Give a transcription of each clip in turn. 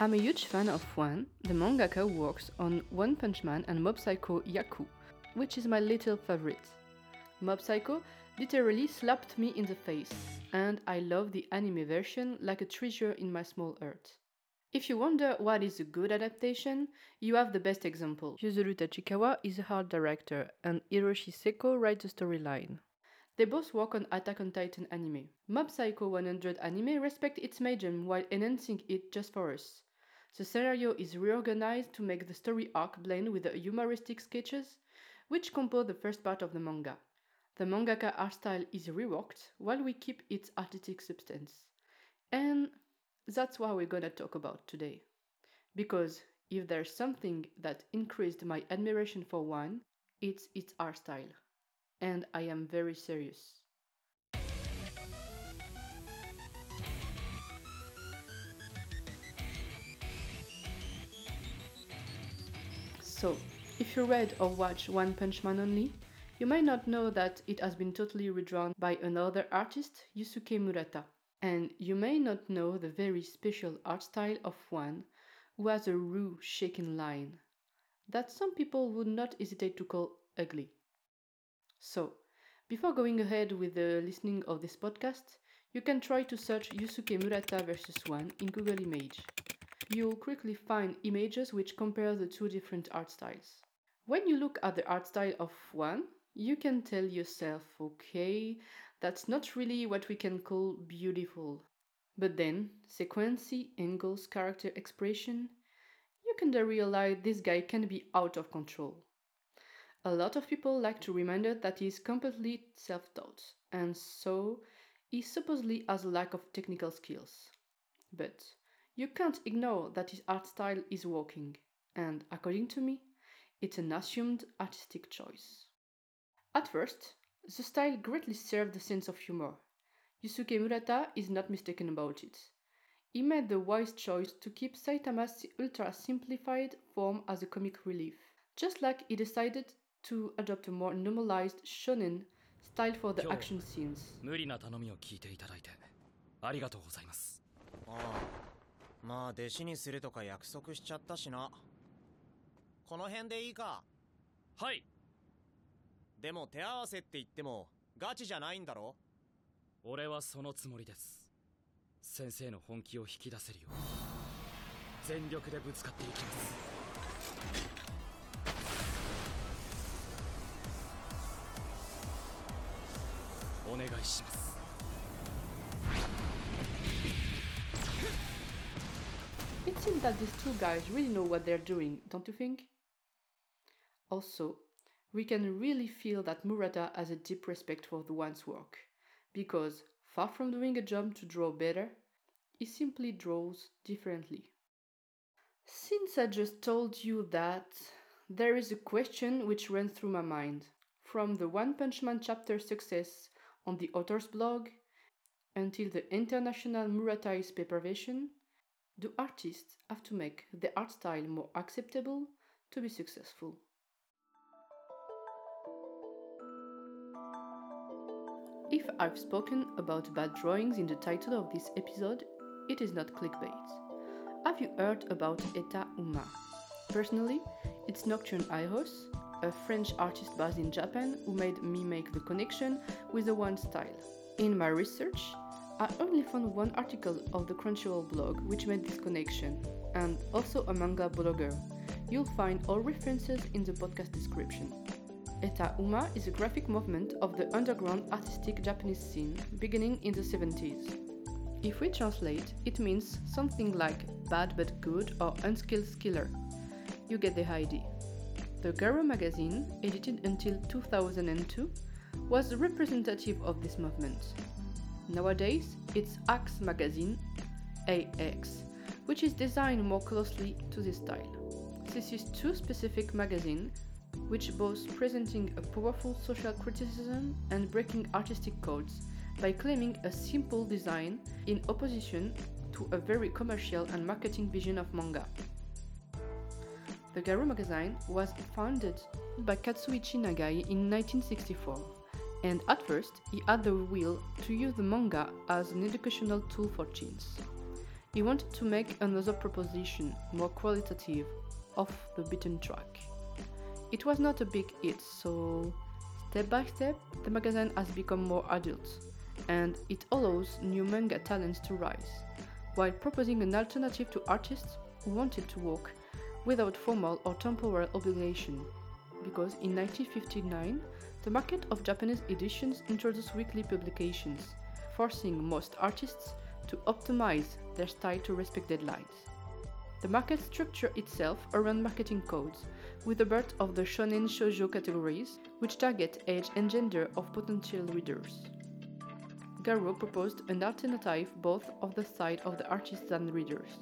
I'm a huge fan of One, the mangaka who works on One Punch Man and Mob Psycho Hyaku, which is my little favorite. Mob Psycho literally slapped me in the face, and I love the anime version like a treasure in my small heart. If you wonder what is a good adaptation, you have the best example. Yuzuru Tachikawa is a art director, and Hiroshi Seko writes the storyline. They both work on Attack on Titan anime. Mob Psycho 100 anime respects its medium while enhancing it just for us. The scenario is reorganized to make the story arc blend with the humoristic sketches, which compose the first part of the manga. The mangaka art style is reworked while we keep its artistic substance. And that's what we're gonna talk about today. Because if there's something that increased my admiration for one, it's its art style. And I am very serious. So, if you read or watch One Punch Man only, you might not know that it has been totally redrawn by another artist, Yusuke Murata. And you may not know the very special art style of one who has a raw, shaken line that some people would not hesitate to call ugly. So, before going ahead with the listening of this podcast, you can try to search Yusuke Murata versus one in Google Image. You'll quickly find images which compare the two different art styles. When you look at the art style of one, you can tell yourself, okay, that's not really what we can call beautiful. But then, sequency, angles, character expression, you can realize this guy can be out of control. A lot of people like to remind us that he is completely self taught, and so he supposedly has a lack of technical skills. But you can't ignore that his art style is working, and according to me, it's an assumed artistic choice. At first, the style greatly served the sense of humor. Yusuke Murata is not mistaken about it. He made the wise choice to keep Saitama's ultra simplified form as a comic relief, just like he decided to adopt a more normalized shonen style for the action scenes. まあ弟子にするとか約束しちゃったしな。この辺でいいか？はい。でも手合わせって言ってもガチじゃないんだろ？俺はそのつもりです。先生の本気を引き出せるよう。全力でぶつかっていきます。お願いします Seems that these two guys really know what they're doing, don't you think? Also, we can really feel that Murata has a deep respect for the one's work, because far from doing a job to draw better, he simply draws differently. Since I just told you that, there is a question which runs through my mind, from the One Punch Man chapter success on the author's blog until the international Murata's paper version. Do artists have to make their art style more acceptable to be successful? If I've spoken about bad drawings in the title of this episode, it is not clickbait. Have you heard about Heta Uma? Personally, it's Nocturne Iros, a French artist based in Japan who made me make the connection with the one style. In my research, I only found one article of the Crunchyroll blog which made this connection, and also a manga blogger. You'll find all references in the podcast description. Heta Uma is a graphic movement of the underground artistic Japanese scene beginning in the 70s. If we translate, it means something like bad but good or unskilled skiller. You get the idea. The Garo magazine, edited until 2002, was representative of this movement. Nowadays, it's Axe magazine, AX, which is designed more closely to this style. This is two specific magazine which both presenting a powerful social criticism and breaking artistic codes by claiming a simple design in opposition to a very commercial and marketing vision of manga. The Garo magazine was founded by Katsuichi Nagai in 1964, and at first he had the will to use the manga as an educational tool for teens. he wanted to make another proposition, more qualitative, off the beaten track. It was not a big hit, so step by step, the magazine has become more adult, and it allows new manga talents to rise, while proposing an alternative to artists who wanted to work without formal or temporal obligation. Because in 1959, the market of Japanese editions introduced weekly publications, forcing most artists to optimize their style to respect deadlines. The market structure itself around marketing codes, with the birth of the shonen shoujo categories, which target age and gender of potential readers. Garo proposed an alternative both of the side of the artists and readers.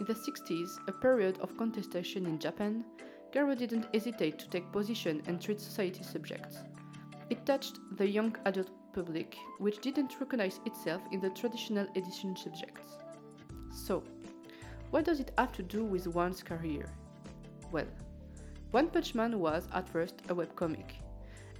In the 60s, a period of contestation in Japan, Garo didn't hesitate to take position and treat society subjects. It touched the young adult public, which didn't recognize itself in the traditional edition subjects. So, what does it have to do with one's career? Well, One Punch Man was at first a webcomic,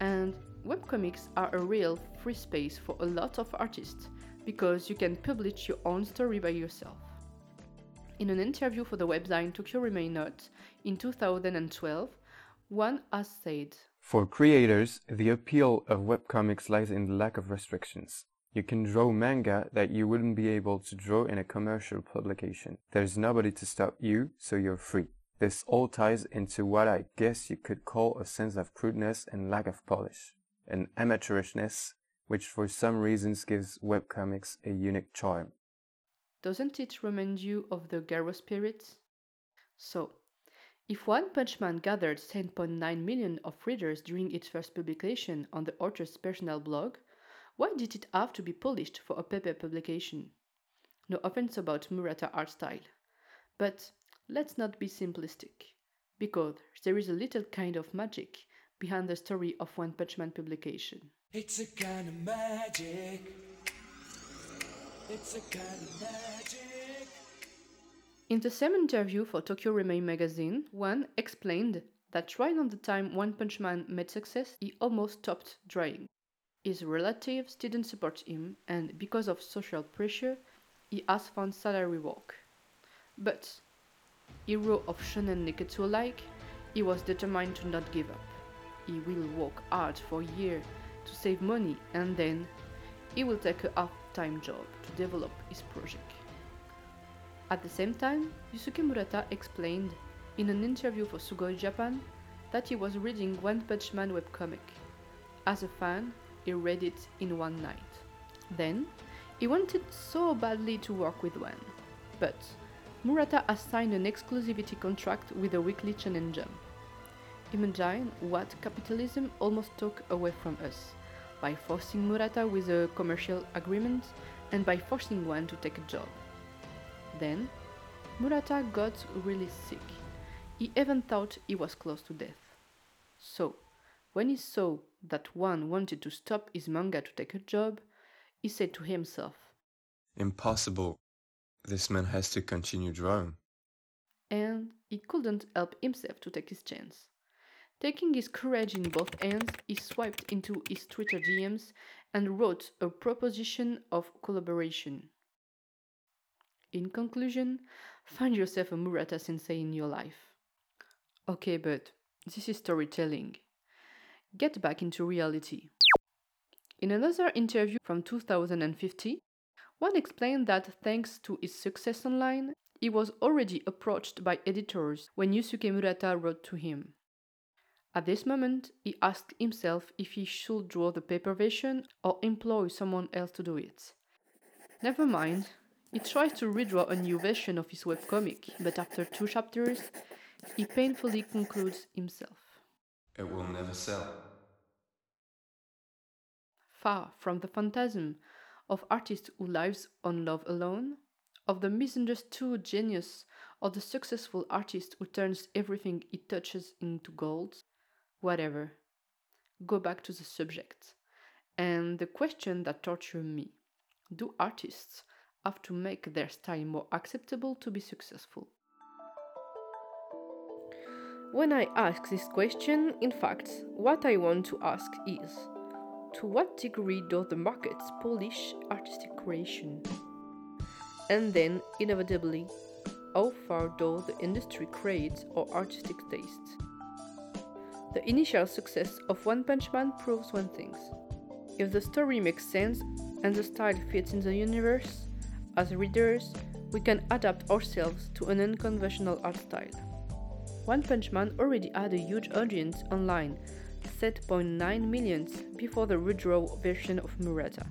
and webcomics are a real free space for a lot of artists because you can publish your own story by yourself. In an interview for the website Tokyo Remain Not in 2012, one has said, For creators, the appeal of webcomics lies in the lack of restrictions. You can draw manga that you wouldn't be able to draw in a commercial publication. There's nobody to stop you, so you're free. This all ties into what I guess you could call a sense of crudeness and lack of polish, an amateurishness which for some reasons gives webcomics a unique charm. Doesn't it remind you of the Garo spirit? So, if One Punch Man gathered 10.9 million of readers during its first publication on the author's personal blog, why did it have to be polished for a paper publication? No offense about Murata art style. But let's not be simplistic, because there is a little kind of magic behind the story of One Punch Man publication. It's a kind of magic. It's a kind of magic. In the same interview for Tokyo Remain magazine, One explained that right on the time One Punch Man made success, he almost stopped drawing. His relatives didn't support him, and because of social pressure, he has found salary work. But, hero of shonen nekketsu like, he was determined to not give up. He will work hard for a year to save money and then he will take a half-time job to develop his project. At the same time, Yusuke Murata explained in an interview for Sugoi Japan that he was reading One Punch Man webcomic. As a fan, he read it in one night. Then, he wanted so badly to work with One, but Murata has signed an exclusivity contract with the weekly Shonen Jump. Imagine what capitalism almost took away from us by forcing Murata with a commercial agreement and by forcing one to take a job. Then, Murata got really sick. He even thought he was close to death. So, when he saw that one wanted to stop his manga to take a job, he said to himself, Impossible. This man has to continue drawing. and he couldn't help himself to take his chance. Taking his courage in both hands, he swiped into his Twitter DMs and wrote a proposition of collaboration. In conclusion, find yourself a Murata sensei in your life. Okay, but this is storytelling. Get back into reality. In another interview from 2050, one explained that thanks to his success online, he was already approached by editors when Yusuke Murata wrote to him. At this moment, he asked himself if he should draw the paper version or employ someone else to do it. Never mind, he tries to redraw a new version of his webcomic, but after two chapters, he painfully concludes himself. It will never sell. Far from the phantasm of artist who lives on love alone, of the misunderstood genius or the successful artist who turns everything he touches into gold, whatever. Go back to the subject. And the question that tortured me do artists have to make their style more acceptable to be successful? When I ask this question, in fact, what I want to ask is to what degree does the market polish artistic creation? and then, inevitably, how far though the industry create or artistic tastes. The initial success of One Punch Man proves one thing. If the story makes sense and the style fits in the universe, as readers, we can adapt ourselves to an unconventional art style. One Punch Man already had a huge audience online, 7.9 millions before the redraw version of Murata.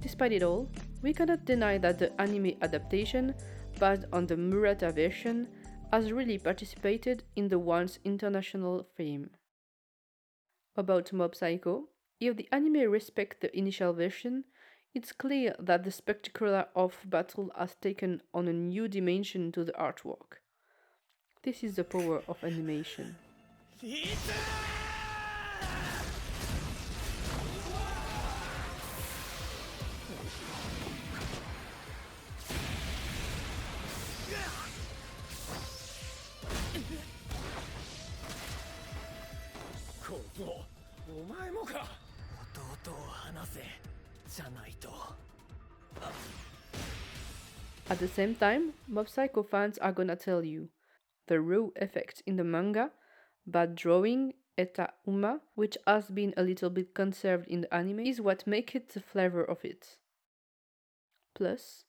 Despite it all, we cannot deny that the anime adaptation, based on the Murata version, has really participated in the once international fame. About Mob Psycho, if the anime respects the initial version, it's clear that the spectacular of battle has taken on a new dimension to the artwork. This is the power of animation. At the same time, Mob Psycho fans are gonna tell you the raw effect in the manga, but drawing Heta Uma, which has been a little bit conserved in the anime, is what makes it the flavor of it. Plus,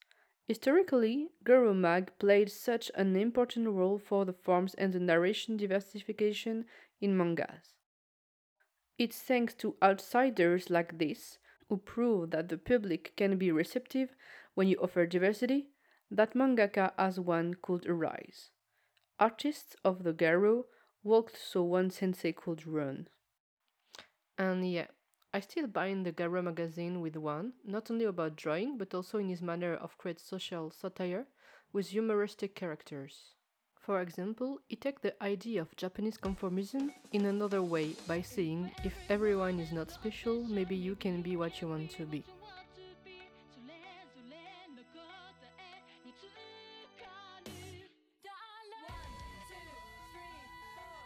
historically, Garo Mag played such an important role for the forms and the narration diversification in mangas. It's thanks to outsiders like this, who prove that the public can be receptive when you offer diversity, that mangaka as one could arise. Artists of the Garo walked so one sensei could run. And yeah, I still bind the Garo magazine with one, not only about drawing, but also in his manner of create social satire with humoristic characters. For example, he takes the idea of Japanese conformism in another way by saying, if everyone is not special, maybe you can be what you want to be.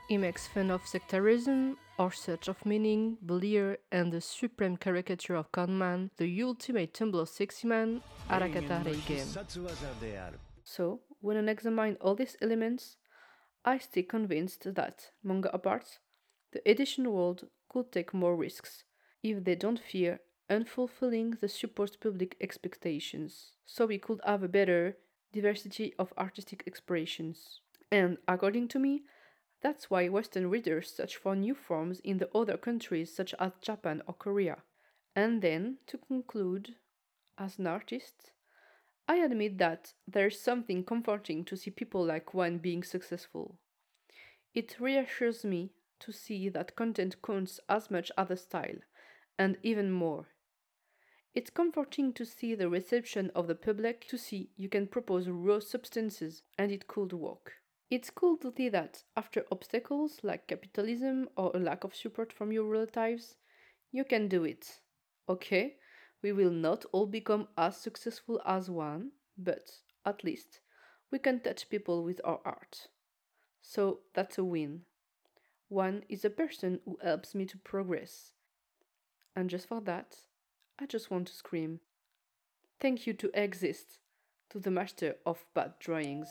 He makes fun of sectarism, or search of meaning, Belier, and the supreme caricature of Conman, the ultimate Tumblr sexy man, Arataka Reigen. So, when I examine all these elements, I stay convinced that, manga apart, the edition world could take more risks if they don't fear unfulfilling the support public expectations, so we could have a better diversity of artistic expressions. And according to me, that's why Western readers search for new forms in the other countries such as Japan or Korea. And then, to conclude, as an artist, I admit that there's something comforting to see people like one being successful. It reassures me to see that content counts as much as the style, and even more. It's comforting to see the reception of the public, to see you can propose raw substances and it could work. It's cool to see that after obstacles like capitalism or a lack of support from your relatives, you can do it. Okay, we will not all become as successful as one, but at least we can touch people with our art. So that's a win. One is a person who helps me to progress. And just for that, I just want to scream. Thank you to exist, to the master of bad drawings.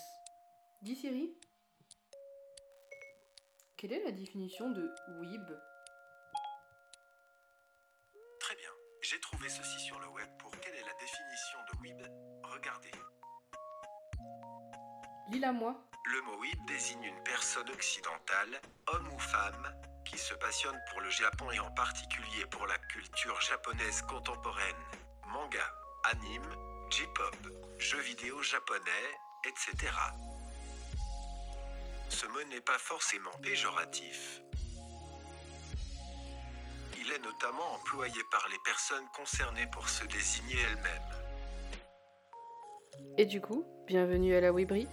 Dis Siri, quelle est la définition de weeb J'ai trouvé ceci sur le web pour quelle est la définition de weeb? Regardez. Lis-la moi. Le mot weeb désigne une personne occidentale, homme ou femme, qui se passionne pour le Japon et en particulier pour la culture japonaise contemporaine. Manga, anime, J-pop, jeux vidéo japonais, etc. Ce mot n'est pas forcément péjoratif. Il est notamment employé par les personnes concernées pour se désigner elles-mêmes. Et du coup, bienvenue à la Webrie.